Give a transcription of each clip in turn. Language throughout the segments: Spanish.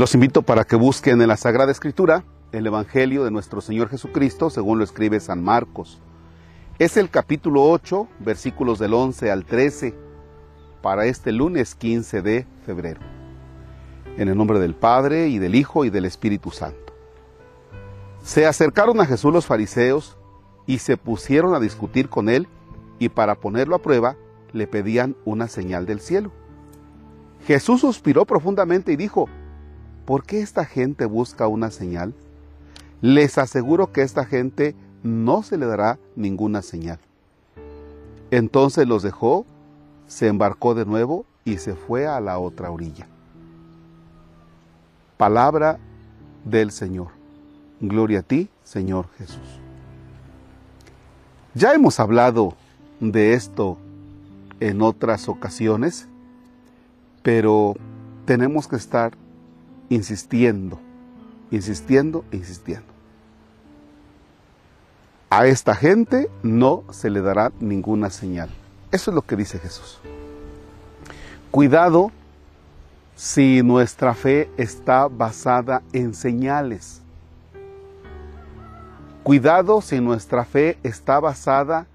Los invito para que busquen en la Sagrada Escritura el Evangelio de nuestro Señor Jesucristo según lo escribe San Marcos. Es el capítulo 8, versículos del 11 al 13, para este lunes 15 de febrero. En el nombre del Padre y del Hijo y del Espíritu Santo. Se acercaron a Jesús los fariseos y se pusieron a discutir con él y para ponerlo a prueba le pedían una señal del cielo. Jesús suspiró profundamente y dijo, ¿por qué esta gente busca una señal? Les aseguro que esta gente no se le dará ninguna señal. Entonces los dejó, se embarcó de nuevo y se fue a la otra orilla. Palabra del Señor. Gloria a ti, Señor Jesús. Ya hemos hablado de esto en otras ocasiones, pero tenemos que estar insistiendo, insistiendo, insistiendo. A esta gente no se le dará ninguna señal. Eso es lo que dice Jesús. Cuidado si nuestra fe está basada en señales. Cuidado si nuestra fe está basada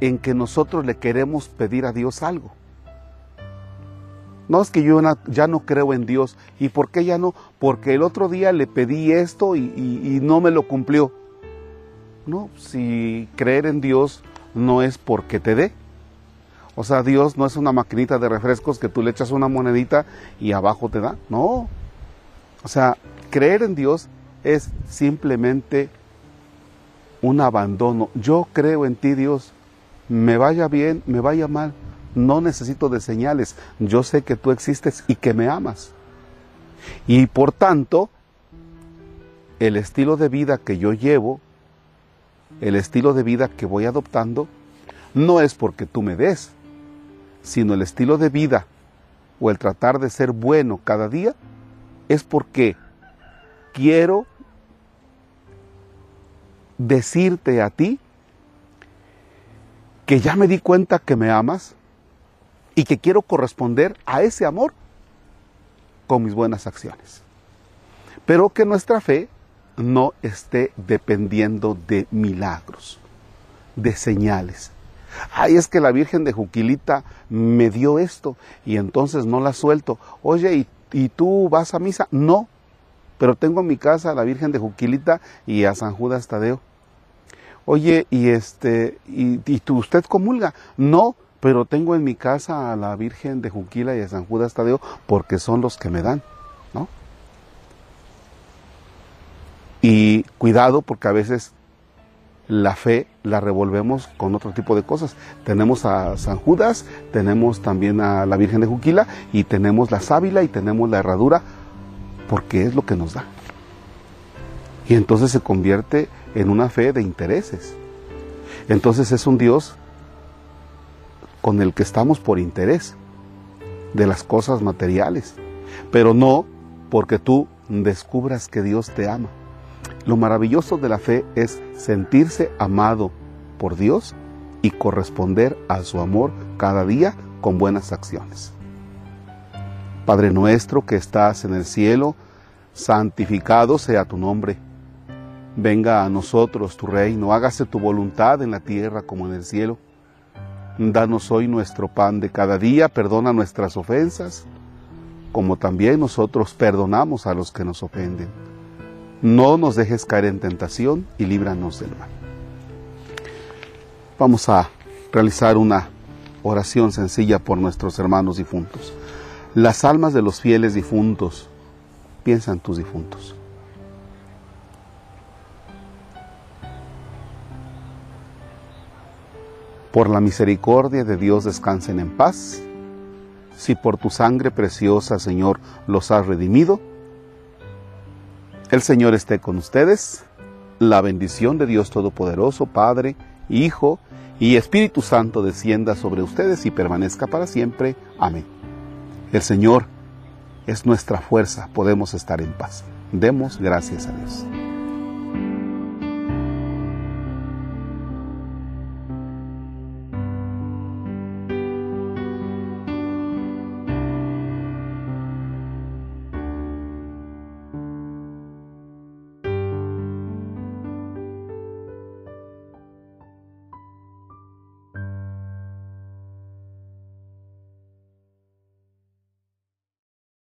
en que nosotros le queremos pedir a Dios algo. No es que yo ya no creo en Dios. ¿Y por qué ya no? Porque el otro día le pedí esto y, no me lo cumplió. No, si creer en Dios no es porque te dé. O sea, Dios no es una maquinita de refrescos que tú le echas una monedita y abajo te da. No. O sea, creer en Dios es simplemente un abandono. Yo creo en ti, Dios me vaya bien, me vaya mal, no necesito de señales. Yo sé que tú existes y que me amas. Y por tanto, el estilo de vida que yo llevo, el estilo de vida que voy adoptando, no es porque tú me des, sino el estilo de vida o el tratar de ser bueno cada día, es porque quiero decirte a ti que ya me di cuenta que me amas y que quiero corresponder a ese amor con mis buenas acciones. Pero que nuestra fe no esté dependiendo de milagros, de señales. Ay, es que la Virgen de Juquilita me dio esto y entonces no la suelto. Oye, ¿y, ¿y, tú vas a misa? No, pero tengo en mi casa a la Virgen de Juquilita y a San Judas Tadeo. Oye, y este, y, tú, usted comulga. No, pero tengo en mi casa a la Virgen de Juquila y a San Judas Tadeo porque son los que me dan, ¿no? Y cuidado porque a veces la fe la revolvemos con otro tipo de cosas. Tenemos a San Judas, tenemos también a la Virgen de Juquila y tenemos la sábila y tenemos la herradura porque es lo que nos da. Y entonces se convierte en una fe de intereses. Entonces es un Dios con el que estamos por interés de las cosas materiales, pero no porque tú descubras que Dios te ama. Lo maravilloso de la fe es sentirse amado por Dios y corresponder a su amor cada día con buenas acciones. Padre nuestro que estás en el cielo, santificado sea tu nombre Venga a nosotros tu reino, hágase tu voluntad en la tierra como en el cielo. Danos hoy nuestro pan de cada día, perdona nuestras ofensas, como también nosotros perdonamos a los que nos ofenden. No nos dejes caer en tentación y líbranos del mal. Vamos a realizar una oración sencilla por nuestros hermanos difuntos. Las almas de los fieles difuntos, piensa en tus difuntos. Por la misericordia de Dios descansen en paz. Si por tu sangre preciosa, Señor, los has redimido, el Señor esté con ustedes. La bendición de Dios Todopoderoso, Padre, Hijo y Espíritu Santo descienda sobre ustedes y permanezca para siempre. Amén. El Señor es nuestra fuerza, podemos estar en paz. Demos gracias a Dios.